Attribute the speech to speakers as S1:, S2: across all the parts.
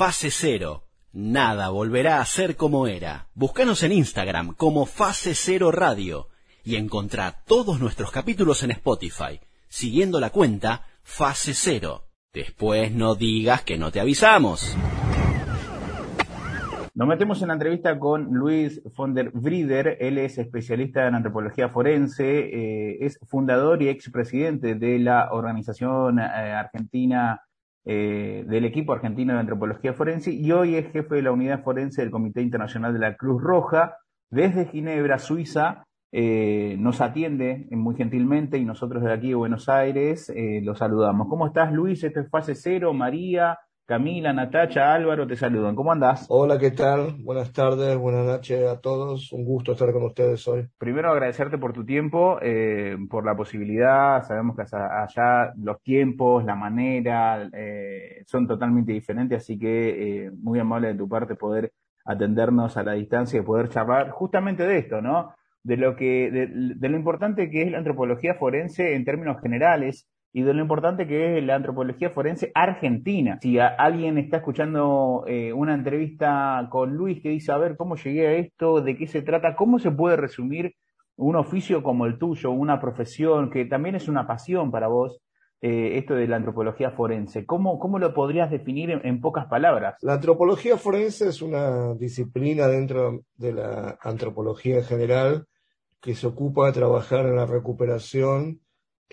S1: Fase Cero. Nada volverá a ser como era. Búscanos en Instagram como Fase Cero Radio y encontrá todos nuestros capítulos en Spotify, siguiendo la cuenta Fase Cero. Después no digas que no te avisamos.
S2: Nos metemos en la entrevista con Luis von der. Él es especialista en antropología forense, eh, es fundador y expresidente de la organización eh, argentina, eh, del equipo argentino de antropología forense y hoy es jefe de la unidad forense del Comité Internacional de la Cruz Roja. Desde Ginebra, Suiza, nos atiende muy gentilmente y nosotros de aquí de Buenos Aires lo saludamos. ¿Cómo estás, Luis? Esto es Fase Cero, María. Camila, Natacha, Álvaro, te saludan. ¿Cómo andás?
S3: Hola, ¿qué tal? Buenas tardes, buenas noches a todos. Un gusto estar con ustedes hoy.
S2: Primero agradecerte por tu tiempo, eh, por la posibilidad. Sabemos que allá los tiempos, la manera eh, son totalmente diferentes, así que eh, muy amable de tu parte poder atendernos a la distancia y poder charlar justamente de esto, ¿no? De lo que, de lo importante que es la antropología forense en términos generales y de lo importante que es la antropología forense argentina. Si alguien está escuchando eh, una entrevista con Luis que dice, a ver, ¿cómo llegué a esto? ¿De qué se trata? ¿Cómo se puede resumir un oficio como el tuyo, una profesión que también es una pasión para vos? Eh, esto de la antropología forense. ¿Cómo, cómo lo podrías definir en, pocas palabras?
S3: La antropología forense es una disciplina dentro de la antropología en general que se ocupa de trabajar en la recuperación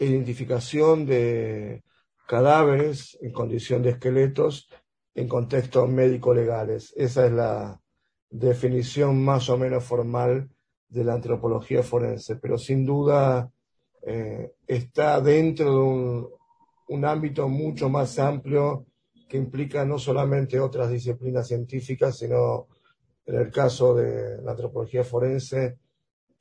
S3: identificación de cadáveres en condición de esqueletos en contextos médico-legales. Esa es la definición más o menos formal de la antropología forense, pero sin duda eh, está dentro de un, un ámbito mucho más amplio que implica no solamente otras disciplinas científicas, sino en el caso de la antropología forense,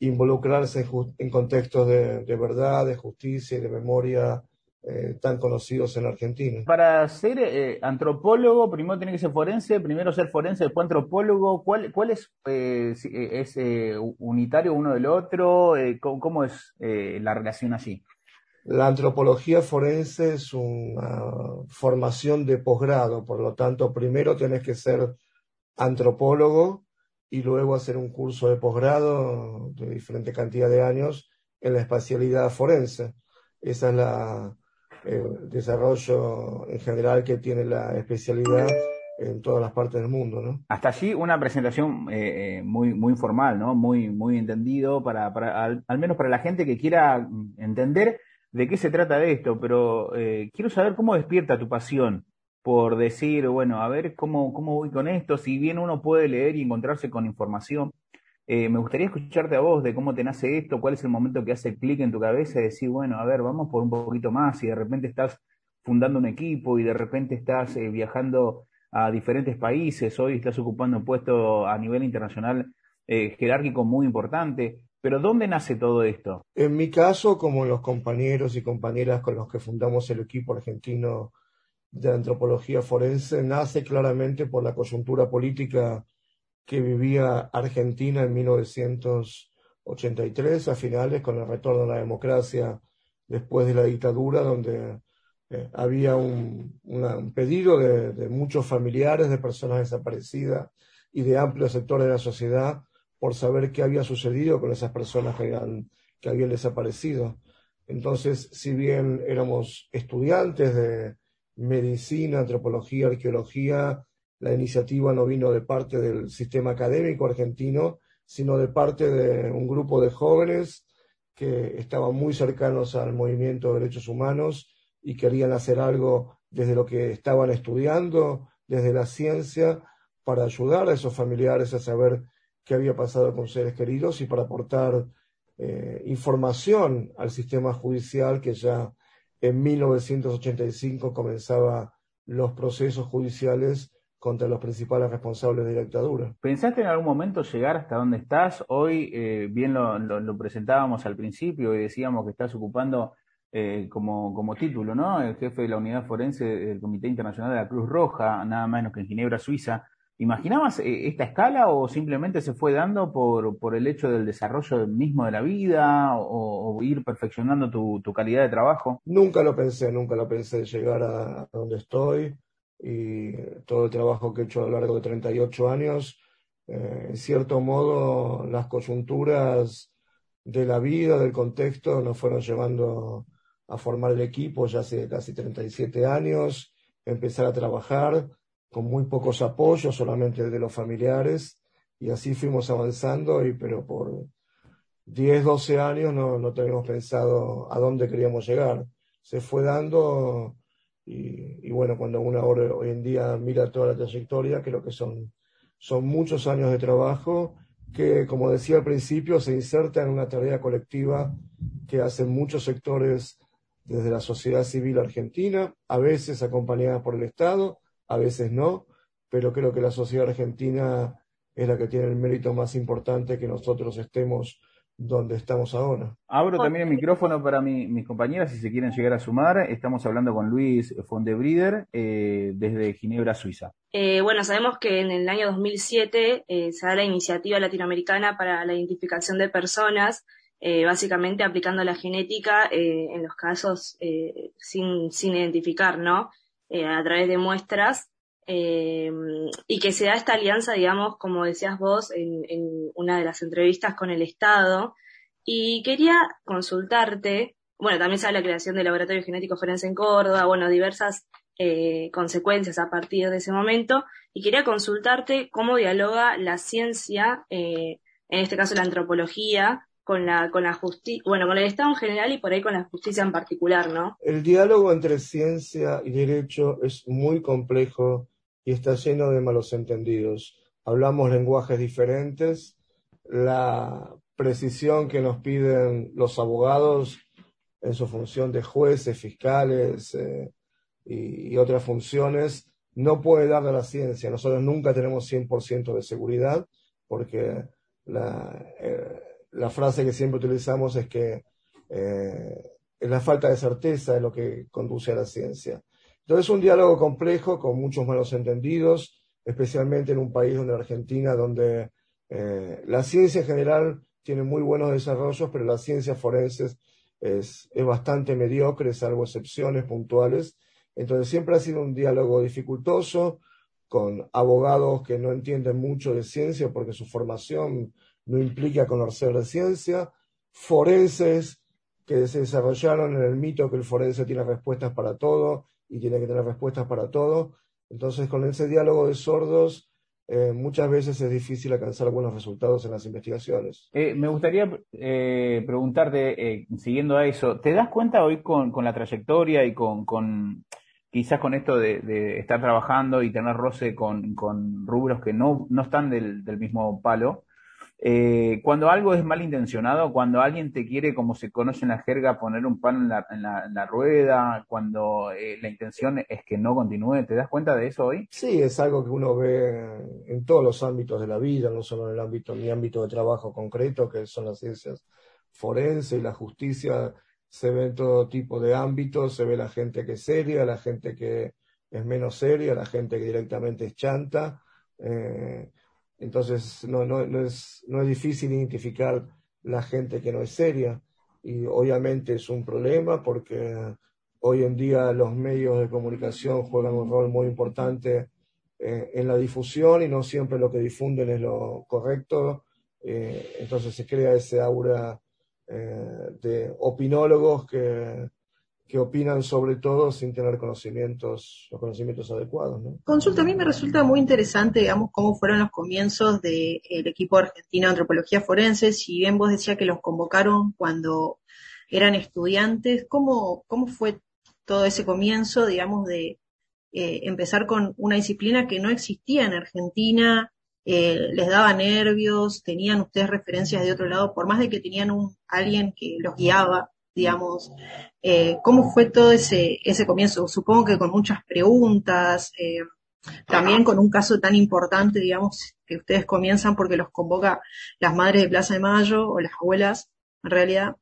S3: involucrarse en, contextos de, verdad, de justicia y de memoria eh, tan conocidos en Argentina.
S2: Para ser eh, antropólogo, primero tiene que ser forense, primero ser forense, después antropólogo. ¿Cuál, cuál es, eh, es unitario uno del otro? ¿cómo, es la relación allí?
S3: La antropología forense es una formación de posgrado, por lo tanto, primero tienes que ser antropólogo y luego hacer un curso de posgrado de diferente cantidad de años en la espacialidad forense. Ese es la, el desarrollo en general que tiene la especialidad en todas las partes del mundo.
S2: Hasta allí una presentación eh, eh, muy, muy formal, ¿no? Muy, muy entendido para, para al, menos para la gente que quiera entender de qué se trata de esto, pero eh, quiero saber cómo despierta tu pasión por decir, bueno, a ver cómo, cómo voy con esto, si bien uno puede leer y encontrarse con información, eh, me gustaría escucharte a vos de cómo te nace esto, cuál es el momento que hace clic en tu cabeza y decir, bueno, a ver, vamos por un poquito más y de repente estás fundando un equipo y de repente estás eh, viajando a diferentes países, hoy estás ocupando un puesto a nivel internacional eh, jerárquico muy importante. Pero ¿dónde nace todo esto?
S3: En mi caso, como los compañeros y compañeras con los que fundamos el equipo argentino de antropología forense nace claramente por la coyuntura política que vivía Argentina en 1983, a finales, con el retorno a la democracia después de la dictadura, donde eh, había un, pedido de, muchos familiares de personas desaparecidas y de amplios sectores de la sociedad por saber qué había sucedido con esas personas que habían desaparecido. Entonces, si bien éramos estudiantes de, medicina, antropología, arqueología, la iniciativa no vino de parte del sistema académico argentino, sino de parte de un grupo de jóvenes que estaban muy cercanos al movimiento de derechos humanos y querían hacer algo desde lo que estaban estudiando, desde la ciencia, para ayudar a esos familiares a saber qué había pasado con seres queridos y para aportar eh, información al sistema judicial que ya en 1985 comenzaba los procesos judiciales contra los principales responsables de la dictadura.
S2: ¿Pensaste en algún momento llegar hasta donde estás? Hoy, eh, bien lo, presentábamos al principio y decíamos que estás ocupando eh, como, como título, ¿no? El jefe de la unidad forense del Comité Internacional de la Cruz Roja, nada menos que en Ginebra, Suiza. ¿Imaginabas eh, esta escala o simplemente se fue dando por, por el hecho del desarrollo mismo de la vida o, ir perfeccionando tu, calidad de trabajo?
S3: Nunca lo pensé, nunca lo pensé llegar a, donde estoy. y todo el trabajo que he hecho a lo largo de 38 años, eh, en cierto modo las coyunturas de la vida, del contexto, nos fueron llevando a formar el equipo ya hace casi 37 años, empezar a trabajar con muy pocos apoyos, solamente de los familiares, y así fuimos avanzando, y, pero por 10, 12 años no, no teníamos pensado a dónde queríamos llegar. Se fue dando y, bueno, cuando uno ahora, hoy en día mira toda la trayectoria, creo que son, son muchos años de trabajo que, como decía al principio, se inserta en una tarea colectiva que hacen muchos sectores desde la sociedad civil argentina, a veces acompañada por el Estado, a veces no, pero creo que la sociedad argentina es la que tiene el mérito más importante que nosotros estemos donde estamos ahora.
S2: Abro también el micrófono para mis compañeras si se quieren llegar a sumar. Estamos hablando con Luis Fondebrider eh, desde Ginebra, Suiza.
S4: Eh, bueno, sabemos que en el año 2007 eh, se da la iniciativa latinoamericana para la identificación de personas, eh, básicamente aplicando la genética en los casos sin, sin identificar, ¿no? A través de muestras eh, y que se da esta alianza, digamos, como decías vos en, una de las entrevistas con el Estado. Y quería consultarte, bueno, también se la creación del Laboratorio Genético Forense en Córdoba, bueno, diversas eh, consecuencias a partir de ese momento, y quería consultarte cómo dialoga la ciencia, eh, en este caso la antropología, con la, con la justicia, bueno, con el Estado en general y por ahí con la justicia en particular, ¿no?
S3: El diálogo entre ciencia y derecho es muy complejo y está lleno de malos entendidos. Hablamos lenguajes diferentes, la precisión que nos piden los abogados en su función de jueces, fiscales eh, y, otras funciones no puede dar a la ciencia. Nosotros nunca tenemos 100% de seguridad porque la, eh, la, frase que siempre utilizamos es que eh, es la falta de certeza es lo que conduce a la ciencia. Entonces, es un diálogo complejo con muchos malos entendidos, especialmente en un país donde Argentina, donde eh, la ciencia en general tiene muy buenos desarrollos, pero la ciencia forense es, es bastante mediocre, salvo excepciones puntuales. Entonces, siempre ha sido un diálogo dificultoso con abogados que no entienden mucho de ciencia porque su formación no implica conocer de ciencia, forenses que se desarrollaron en el mito que el forense tiene respuestas para todo y tiene que tener respuestas para todo. Entonces, con ese diálogo de sordos, eh, muchas veces es difícil alcanzar buenos resultados en las investigaciones.
S2: Eh, me gustaría eh, preguntarte, siguiendo a eso, ¿te das cuenta hoy con, la trayectoria y con, quizás con esto de, estar trabajando y tener roce con, rubros que no, no están del, del mismo palo? Eh, cuando algo es malintencionado, cuando alguien te quiere, como se conoce en la jerga, poner un palo en la, en la, rueda, cuando eh, la intención es que no continúe, ¿te das cuenta de eso hoy?
S3: Sí, es algo que uno ve en todos los ámbitos de la vida, no solo en el ámbito, mi ámbito de trabajo concreto, que son las ciencias forenses y la justicia, se ve en todo tipo de ámbitos, se ve la gente que es seria, la gente que es menos seria, la gente que directamente es chanta. Eh, entonces no, no, es, no es difícil identificar la gente que no es seria y obviamente es un problema porque hoy en día los medios de comunicación juegan un rol muy importante eh, en la difusión y no siempre lo que difunden es lo correcto. Eh, entonces se crea ese aura eh, de opinólogos que que opinan sobre todo sin tener conocimientos, los conocimientos adecuados. ¿no?
S5: Consulta, a mí me resulta muy interesante, digamos, cómo fueron los comienzos del equipo argentino de antropología forense. Si bien vos decías que los convocaron cuando eran estudiantes, ¿cómo, cómo fue todo ese comienzo, digamos, de eh, empezar con una disciplina que no existía en Argentina? Eh, les daba nervios, tenían ustedes referencias de otro lado, por más de que tenían un alguien que los guiaba, digamos, eh, ¿cómo fue todo ese, ese comienzo? Supongo que con muchas preguntas, eh, también con un caso tan importante, digamos, que ustedes comienzan porque los convoca las madres de Plaza de Mayo o las abuelas, en realidad,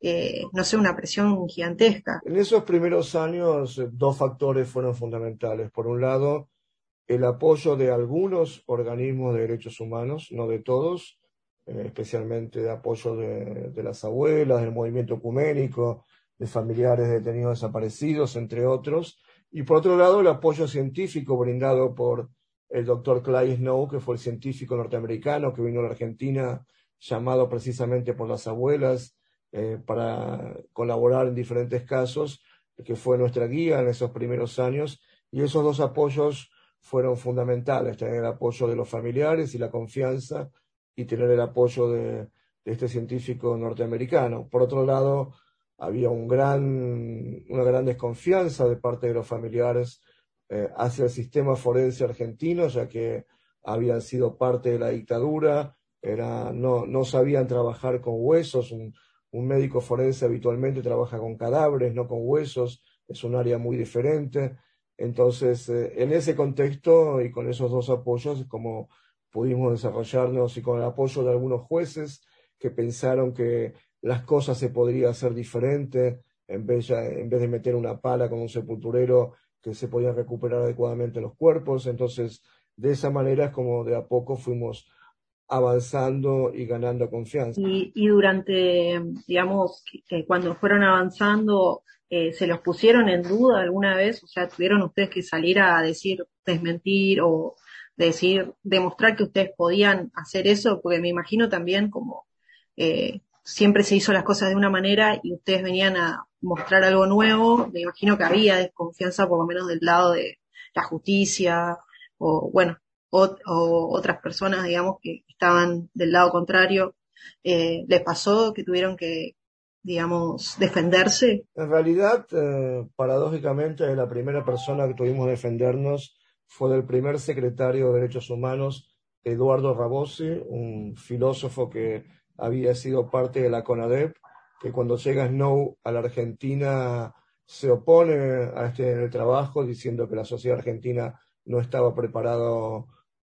S5: eh, no sé, una presión gigantesca.
S3: En esos primeros años, dos factores fueron fundamentales. Por un lado, el apoyo de algunos organismos de derechos humanos, no de todos, especialmente de apoyo de, las abuelas, del movimiento ecuménico, de familiares detenidos desaparecidos, entre otros, Y por otro lado, el apoyo científico brindado por el doctor Clay Snow, que fue el científico norteamericano que vino a la Argentina, llamado precisamente por las abuelas eh, para colaborar en diferentes casos, que fue nuestra guía en esos primeros años. Y esos dos apoyos fueron fundamentales, tener el apoyo de los familiares y la confianza y tener el apoyo de, este científico norteamericano. Por otro lado, había un gran, una gran desconfianza de parte de los familiares eh, hacia el sistema forense argentino, ya que habían sido parte de la dictadura, era, no, no sabían trabajar con huesos, un, médico forense habitualmente trabaja con cadáveres, no con huesos, es un área muy diferente. Entonces, eh, en ese contexto y con esos dos apoyos, como pudimos desarrollarnos y con el apoyo de algunos jueces que pensaron que las cosas se podrían hacer diferente, en vez, en vez de meter una pala con un sepulturero, que se podían recuperar adecuadamente los cuerpos. Entonces, de esa manera es como de a poco fuimos avanzando y ganando confianza.
S5: Y, durante, digamos, cuando fueron avanzando, eh, ¿se los pusieron en duda alguna vez? O sea, ¿tuvieron ustedes que salir a decir, desmentir o decir, demostrar que ustedes podían hacer eso? Porque me imagino también como eh, siempre se hizo las cosas de una manera y ustedes venían a mostrar algo nuevo, me imagino que había desconfianza por lo menos del lado de la justicia o bueno, o, otras personas, digamos, que estaban del lado contrario. Eh, ¿Les pasó que tuvieron que digamos, defenderse?
S3: En realidad, eh, paradójicamente, la primera persona que tuvimos que defendernos fue del primer secretario de Derechos Humanos, Eduardo Rabosi, un filósofo que había sido parte de la CONADEP, que cuando llega Snow a la Argentina se opone a este trabajo diciendo que la sociedad argentina no estaba preparada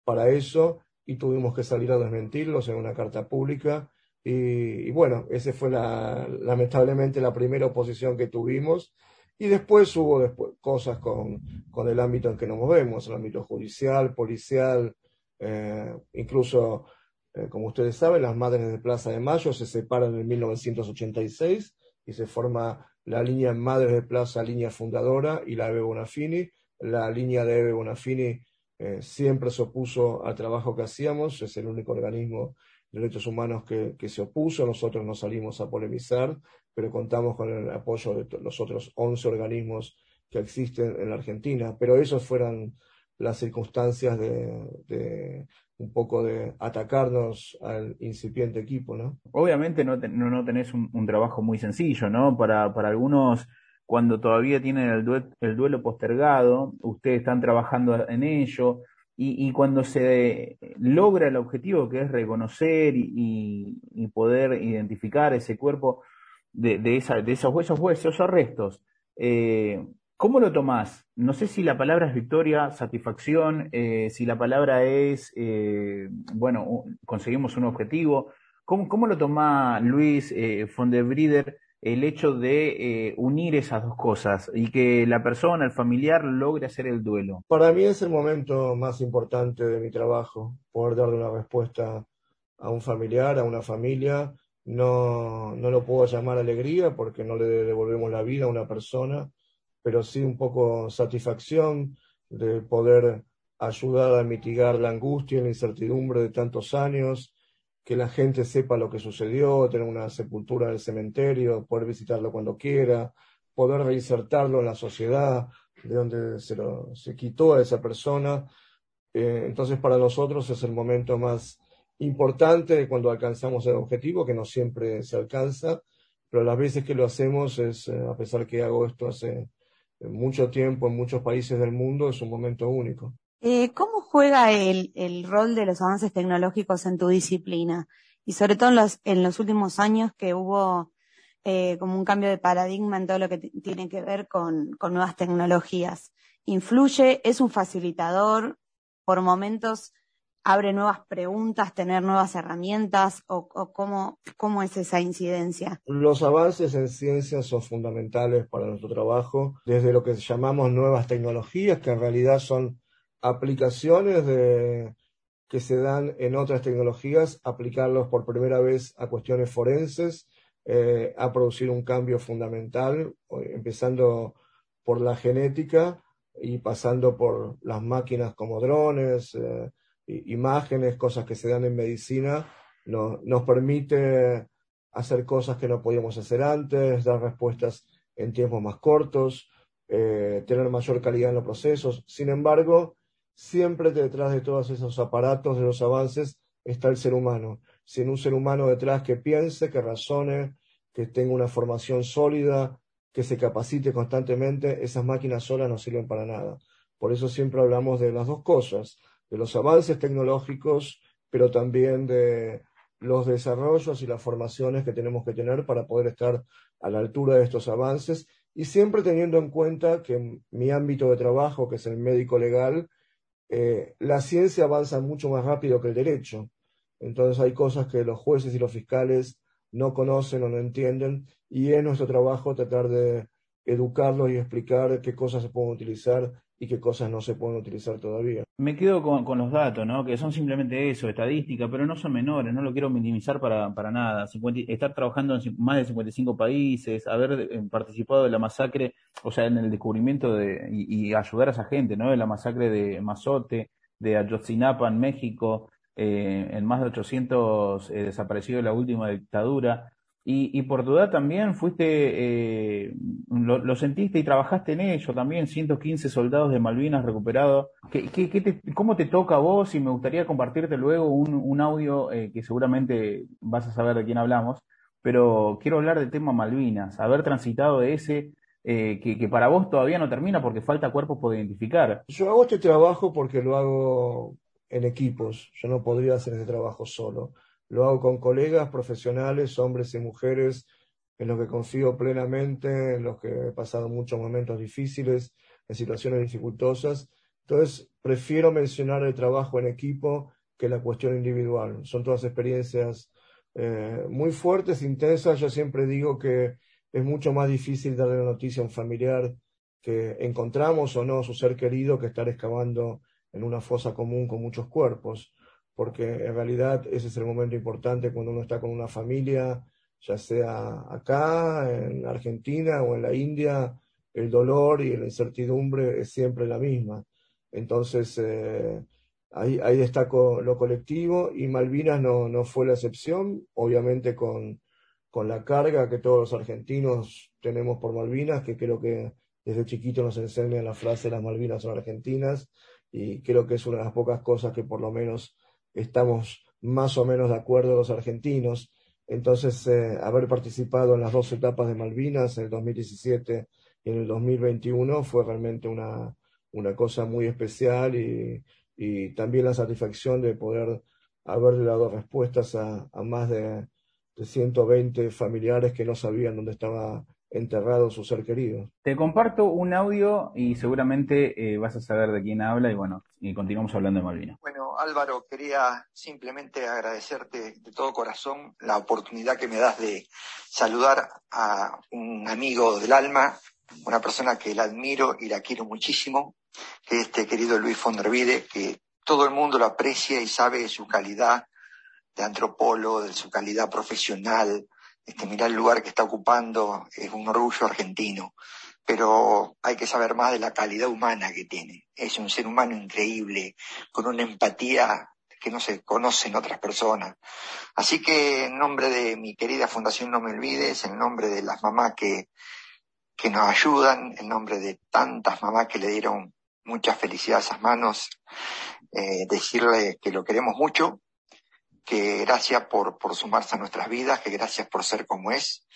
S3: para eso y tuvimos que salir a desmentirlos en una carta pública y, bueno, esa fue la, lamentablemente la primera oposición que tuvimos. Y después hubo después, cosas con, el ámbito en que nos movemos, el ámbito judicial, policial, eh, incluso, eh, como ustedes saben, las madres de Plaza de Mayo se separan en 1986 y se forma la línea Madres de Plaza, línea fundadora, y la Eve Bonafini. La línea de Eve Bonafini eh, siempre se opuso al trabajo que hacíamos, es el único organismo derechos humanos que, que, se opuso, nosotros no salimos a polemizar, pero contamos con el apoyo de los otros 11 organismos que existen en la Argentina. Pero esas fueron las circunstancias de, un poco de atacarnos al incipiente equipo, ¿no?
S2: Obviamente no, no, tenés un, trabajo muy sencillo, ¿no? Para, para algunos, cuando todavía tienen el, el duelo postergado, ustedes están trabajando en ello, y, cuando se logra el objetivo que es reconocer y poder identificar ese cuerpo de, de, esa, de esos huesos, huesos o restos, eh, ¿cómo lo tomás? No sé si la palabra es victoria, satisfacción, eh, si la palabra es, eh, bueno, conseguimos un objetivo. ¿Cómo, cómo lo toma Luis von der Brieder el hecho de unir esas dos cosas y que la persona, el familiar, logre hacer el duelo?
S3: Para mí es el momento más importante de mi trabajo, poder darle una respuesta a un familiar, a una familia. No, no lo puedo llamar alegría porque no le devolvemos la vida a una persona, pero sí un poco satisfacción de poder ayudar a mitigar la angustia y la incertidumbre de tantos años, que la gente sepa lo que sucedió, tener una sepultura en el cementerio, poder visitarlo cuando quiera, poder reinsertarlo en la sociedad de donde se, lo, se quitó a esa persona. Eh, entonces, para nosotros es el momento más importante cuando alcanzamos el objetivo, que no siempre se alcanza, pero las veces que lo hacemos es, eh, a pesar que hago esto hace mucho tiempo en muchos países del mundo, es un momento único.
S6: Eh, ¿Cómo juega el, el, rol de los avances tecnológicos en tu disciplina? Y sobre todo en los, en los últimos años que hubo eh, como un cambio de paradigma en todo lo que tiene que ver con, con, nuevas tecnologías. ¿Influye? ¿Es un facilitador? ¿Por momentos abre nuevas preguntas, tener nuevas herramientas? ¿O, cómo, cómo es esa incidencia?
S3: Los avances en ciencia son fundamentales para nuestro trabajo, desde lo que llamamos nuevas tecnologías, que en realidad son aplicaciones que se dan en otras tecnologías, aplicarlos por primera vez a cuestiones forenses, eh, a producir un cambio fundamental, empezando por la genética, y pasando por las máquinas como drones, eh, imágenes, cosas que se dan en medicina, nos permite hacer cosas que no podíamos hacer antes, dar respuestas en tiempos más cortos, eh, tener mayor calidad en los procesos. Sin embargo, siempre detrás de todos esos aparatos, de los avances, está el ser humano. Sin un ser humano detrás que piense, que razone, que tenga una formación sólida, que se capacite constantemente, esas máquinas solas no sirven para nada. Por eso siempre hablamos de las dos cosas, de los avances tecnológicos, pero también de los desarrollos y las formaciones que tenemos que tener para poder estar a la altura de estos avances y siempre teniendo en cuenta que mi ámbito de trabajo, que es el médico legal, eh, la ciencia avanza mucho más rápido que el derecho. Entonces hay cosas que los jueces y los fiscales no conocen o no entienden y es nuestro trabajo tratar de educarlos y explicar qué cosas se pueden utilizar y qué cosas no se pueden utilizar todavía.
S2: Me quedo con, los datos, ¿no? que son simplemente eso, estadística, pero no son menores, no lo quiero minimizar para, para nada. estar trabajando en más de 55 países, haber eh, participado de la masacre, o sea, en el descubrimiento de, y, ayudar a esa gente, ¿no? de la masacre de Mazote, de Ayotzinapa en México, eh, en más de 800 eh, desaparecidos de la última dictadura. Y, por tu edad también fuiste, eh, lo, sentiste y trabajaste en ello también, 115 soldados de Malvinas recuperados. ¿Qué, ¿Cómo te toca a vos? Y me gustaría compartirte luego un, audio eh, que seguramente vas a saber de quién hablamos, pero quiero hablar del tema Malvinas, haber transitado de ese, eh, que, que, para vos todavía no termina porque falta cuerpos por identificar.
S3: Yo hago este trabajo porque lo hago en equipos, yo no podría hacer ese trabajo solo. Lo hago con colegas profesionales, hombres y mujeres, en los que confío plenamente, en los que he pasado muchos momentos difíciles, en situaciones dificultosas. Entonces, prefiero mencionar el trabajo en equipo que la cuestión individual. Son todas experiencias eh, muy fuertes, intensas. Yo siempre digo que es mucho más difícil darle la noticia a un familiar que encontramos o no su ser querido que estar excavando en una fosa común con muchos cuerpos porque en realidad ese es el momento importante cuando uno está con una familia, ya sea acá, en Argentina o en la India, el dolor y la incertidumbre es siempre la misma. Entonces, eh, ahí, ahí, destaco lo colectivo y Malvinas no, no fue la excepción, obviamente con, con la carga que todos los argentinos tenemos por Malvinas, que creo que desde chiquito nos enseñan la frase las Malvinas son argentinas y creo que es una de las pocas cosas que por lo menos estamos más o menos de acuerdo los argentinos. Entonces, eh, haber participado en las dos etapas de Malvinas, en el 2017 y en el 2021, fue realmente una, una cosa muy especial y, y, también la satisfacción de poder haberle dado respuestas a, a más de, de 120 familiares que no sabían dónde estaba enterrado su ser querido.
S2: Te comparto un audio y seguramente eh, vas a saber de quién habla y bueno, y continuamos hablando de Malvinas.
S7: Bueno, Álvaro, quería simplemente agradecerte de todo corazón la oportunidad que me das de saludar a un amigo del alma, una persona que la admiro y la quiero muchísimo, que es este querido Luis Fondervide, que todo el mundo lo aprecia y sabe de su calidad de antropólogo, de su calidad profesional, este, el lugar que está ocupando, es un orgullo argentino, pero hay que saber más de la calidad humana que tiene. Es un ser humano increíble, con una empatía que no se conoce en otras personas. Así que en nombre de mi querida Fundación No Me Olvides, en nombre de las mamás que, que nos ayudan, en nombre de tantas mamás que le dieron mucha felicidad a esas manos, eh, que lo queremos mucho, que gracias por, por sumarse a nuestras vidas, que gracias por ser como es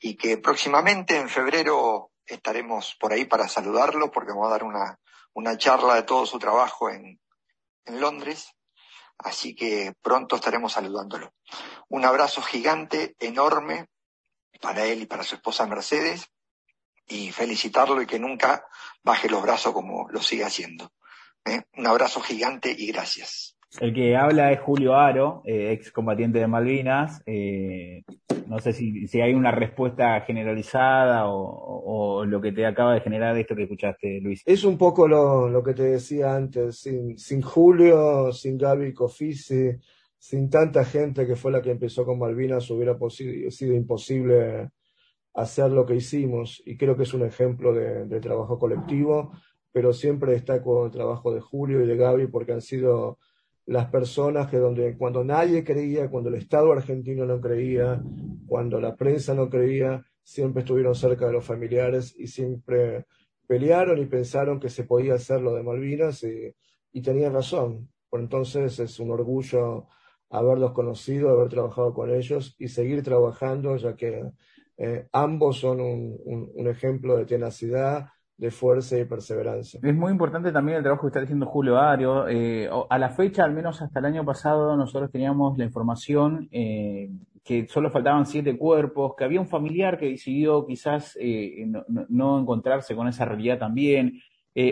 S7: y que próximamente en febrero estaremos por ahí para saludarlo porque vamos a dar una, una charla de todo su trabajo en, en Londres. Así que pronto estaremos saludándolo. Un abrazo gigante, enorme para él y para su esposa Mercedes y felicitarlo y que nunca baje los brazos como lo sigue haciendo. ¿Eh? Un abrazo gigante y gracias.
S2: El que habla es Julio Aro, eh, ex combatiente de Malvinas. Eh, no sé si, si, hay una respuesta generalizada o, lo que te acaba de generar esto que escuchaste, Luis.
S3: Es un poco lo, lo que te decía antes. Sin, sin Julio, sin Gaby Cofisi, sin tanta gente que fue la que empezó con Malvinas, hubiera sido imposible hacer lo que hicimos. Y creo que es un ejemplo de, de trabajo colectivo pero siempre destaco el trabajo de Julio y de Gaby porque han sido las personas que donde cuando nadie creía, cuando el Estado argentino no creía, cuando la prensa no creía, siempre estuvieron cerca de los familiares y siempre pelearon y pensaron que se podía hacer lo de Malvinas y, y tenían razón. Por entonces es un orgullo haberlos conocido, haber trabajado con ellos y seguir trabajando, ya que eh, ambos son un, un, ejemplo de tenacidad, de fuerza y perseverancia.
S2: Es muy importante también el trabajo que está diciendo Julio Ario. Eh, a la fecha, al menos hasta el año pasado, nosotros teníamos la información eh, que solo faltaban siete cuerpos, que había un familiar que decidió quizás eh, no, no, encontrarse con esa realidad también.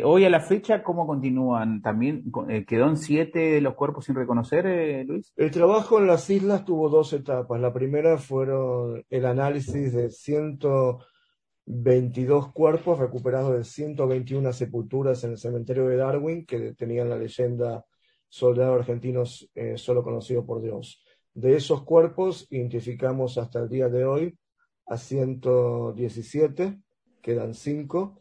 S2: Hoy a la fecha, ¿cómo continúan? ¿También quedó en siete los cuerpos sin reconocer, eh, Luis?
S3: El trabajo en las islas tuvo dos etapas. La primera fueron el análisis de 122 cuerpos recuperados de 121 sepulturas en el cementerio de Darwin, que tenían la leyenda soldado argentinos solo conocido por Dios. De esos cuerpos identificamos hasta el día de hoy a 117, quedan 5,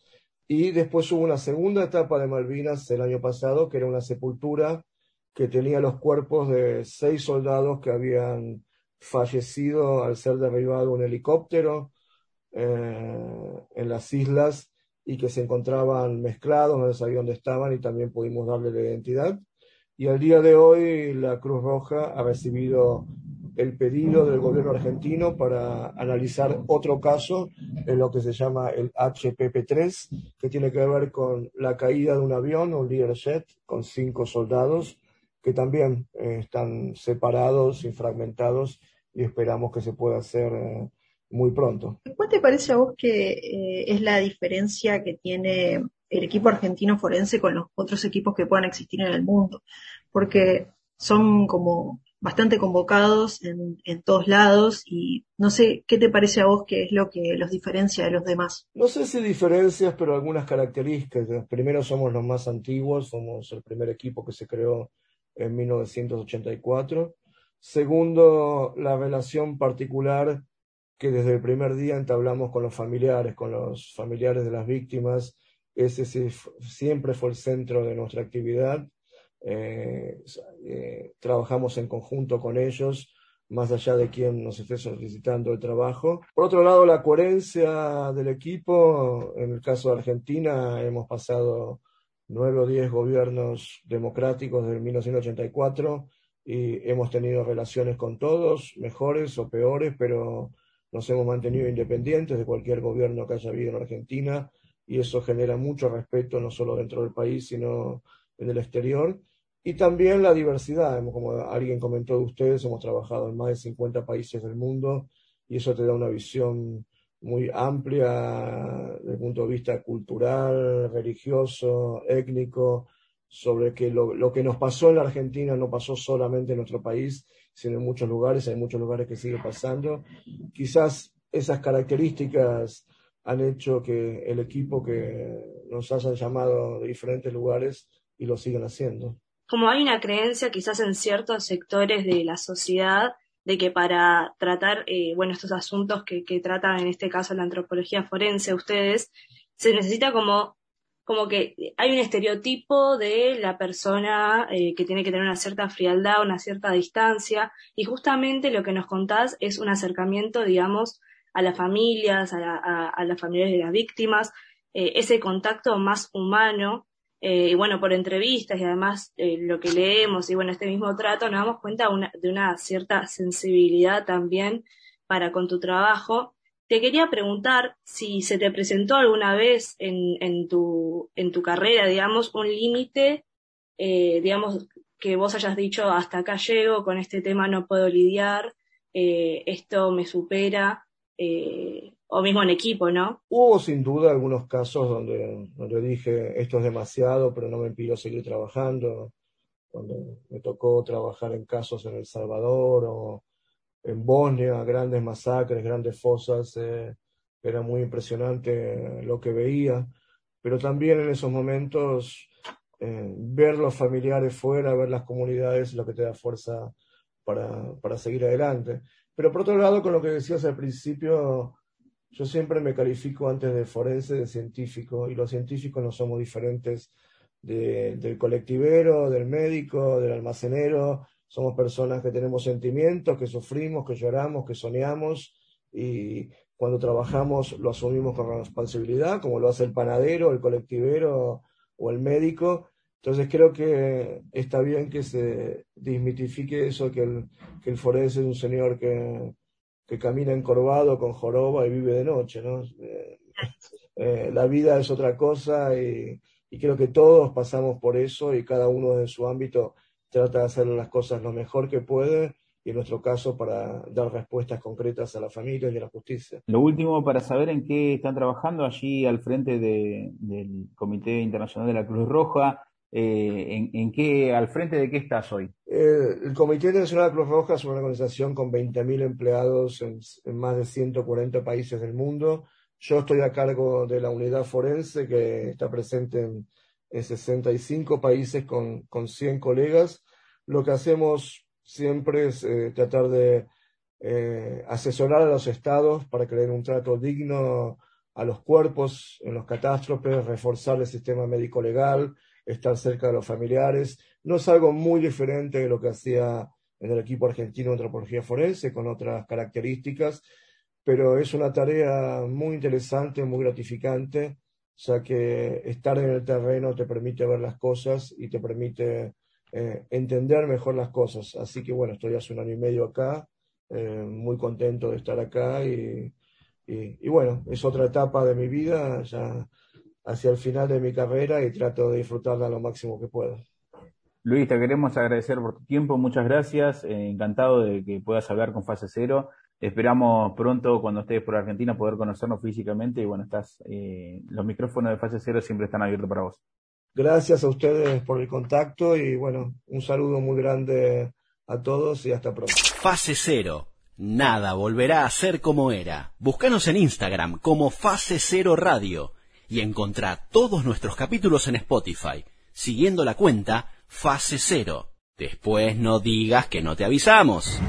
S3: y después hubo una segunda etapa de Malvinas el año pasado, que era una sepultura que tenía los cuerpos de seis soldados que habían fallecido al ser derribado un helicóptero eh, en las islas y que se encontraban mezclados, no sabía dónde estaban y también pudimos darle la identidad. Y al día de hoy la Cruz Roja ha recibido el pedido del gobierno argentino para analizar otro caso en lo que se llama el HPP-3, que tiene que ver con la caída de un avión, un Learjet, con cinco soldados que también eh, están separados y fragmentados y esperamos que se pueda hacer eh, muy pronto.
S5: ¿Cuál te parece a vos que eh, es la diferencia que tiene el equipo argentino forense con los otros equipos que puedan existir en el mundo, porque son como bastante convocados en, en, todos lados y no sé qué te parece a vos que es lo que los diferencia de los demás.
S3: No sé si diferencias, pero algunas características. Primero somos los más antiguos, somos el primer equipo que se creó en 1984. Segundo, la relación particular que desde el primer día entablamos con los familiares, con los familiares de las víctimas, ese siempre fue el centro de nuestra actividad. Eh, eh, trabajamos en conjunto con ellos, más allá de quien nos esté solicitando el trabajo. Por otro lado, la coherencia del equipo, en el caso de Argentina, hemos pasado nueve o diez gobiernos democráticos desde 1984 y hemos tenido relaciones con todos, mejores o peores, pero nos hemos mantenido independientes de cualquier gobierno que haya habido en Argentina y eso genera mucho respeto no solo dentro del país, sino en el exterior. Y también la diversidad, como alguien comentó de ustedes, hemos trabajado en más de 50 países del mundo y eso te da una visión muy amplia desde el punto de vista cultural, religioso, étnico, sobre que lo, lo, que nos pasó en la Argentina no pasó solamente en nuestro país, sino en muchos lugares, hay muchos lugares que sigue pasando. Quizás esas características han hecho que el equipo que nos hayan llamado de diferentes lugares y lo sigan haciendo.
S4: Como hay una creencia quizás en ciertos sectores de la sociedad de que para tratar, eh, bueno, estos asuntos que, que tratan en este caso la antropología forense, ustedes, se necesita como como que hay un estereotipo de la persona eh, que tiene que tener una cierta frialdad, una cierta distancia, y justamente lo que nos contás es un acercamiento, digamos, a las familias, a, la, a, las familias de las víctimas, eh, ese contacto más humano, eh, y bueno, por entrevistas y además lo que leemos y bueno, este mismo trato, nos damos cuenta de una cierta sensibilidad también para con tu trabajo. Te quería preguntar si se te presentó alguna vez en, tu, carrera, digamos, un límite, eh, digamos, que vos hayas dicho hasta acá llego, con este tema no puedo lidiar, eh, esto me supera, eh, o mismo en equipo, ¿no?
S3: Hubo sin duda algunos casos donde, donde dije esto es demasiado, pero no me impidió seguir trabajando, donde me tocó trabajar en casos en El Salvador o en Bosnia, grandes masacres, grandes fosas, eh, era muy impresionante lo que veía, pero también en esos momentos eh, ver los familiares fuera, ver las comunidades, lo que te da fuerza para, para seguir adelante. Pero por otro lado, con lo que decías al principio, yo siempre me califico antes de forense de científico y los científicos no somos diferentes del colectivero, del médico, del almacenero. Somos personas que tenemos sentimientos, que sufrimos, que lloramos, que soñamos y cuando trabajamos lo asumimos con responsabilidad, como lo hace el panadero, el colectivero o el médico. Entonces creo que está bien que se desmitifique eso, que el, que el forense es un señor que, que camina encorvado con joroba y vive de noche, ¿no? Eh, eh, la vida es otra cosa y, creo que todos pasamos por eso y cada uno en su ámbito trata de hacer las cosas lo mejor que puede y en nuestro caso para dar respuestas concretas a la familia y a la justicia.
S2: Lo último, para saber en qué están trabajando allí al frente del Comité Internacional de la Cruz Roja, eh, en, qué, ¿Al frente de qué estás hoy?
S3: El Comité Internacional de Cruz Roja es una organización con 20.000 empleados en, más de 140 países del mundo. Yo estoy a cargo de la unidad forense que está presente en, 65 países con, con, 100 colegas. Lo que hacemos siempre es eh, tratar de asesorar a los estados para crear un trato digno a los cuerpos en los catástrofes, reforzar el sistema médico legal, estar cerca de los familiares. No es algo muy diferente de lo que hacía en el equipo argentino de antropología forense, con otras características, pero es una tarea muy interesante, muy gratificante, ya que estar en el terreno te permite ver las cosas y te permite eh, entender mejor las cosas. Así que bueno, estoy hace un año y medio acá, eh, muy contento de estar acá y, y, bueno, es otra etapa de mi vida, ya hacia el final de mi carrera y trato de disfrutarla lo máximo que puedo.
S2: Luis, te queremos agradecer por tu tiempo, muchas gracias, eh, encantado de que puedas hablar con Fase Cero. Esperamos pronto, cuando estés por Argentina, poder conocernos físicamente y bueno, estás, eh, los micrófonos de Fase Cero siempre están abiertos para vos.
S3: Gracias a ustedes por el contacto y bueno, un saludo muy grande a todos y hasta pronto.
S1: Fase Cero. Nada volverá a ser como era. Búscanos en Instagram como Fase Cero Radio y encontrá todos nuestros capítulos en Spotify, siguiendo la cuenta Fase Cero. Después no digas que no te avisamos.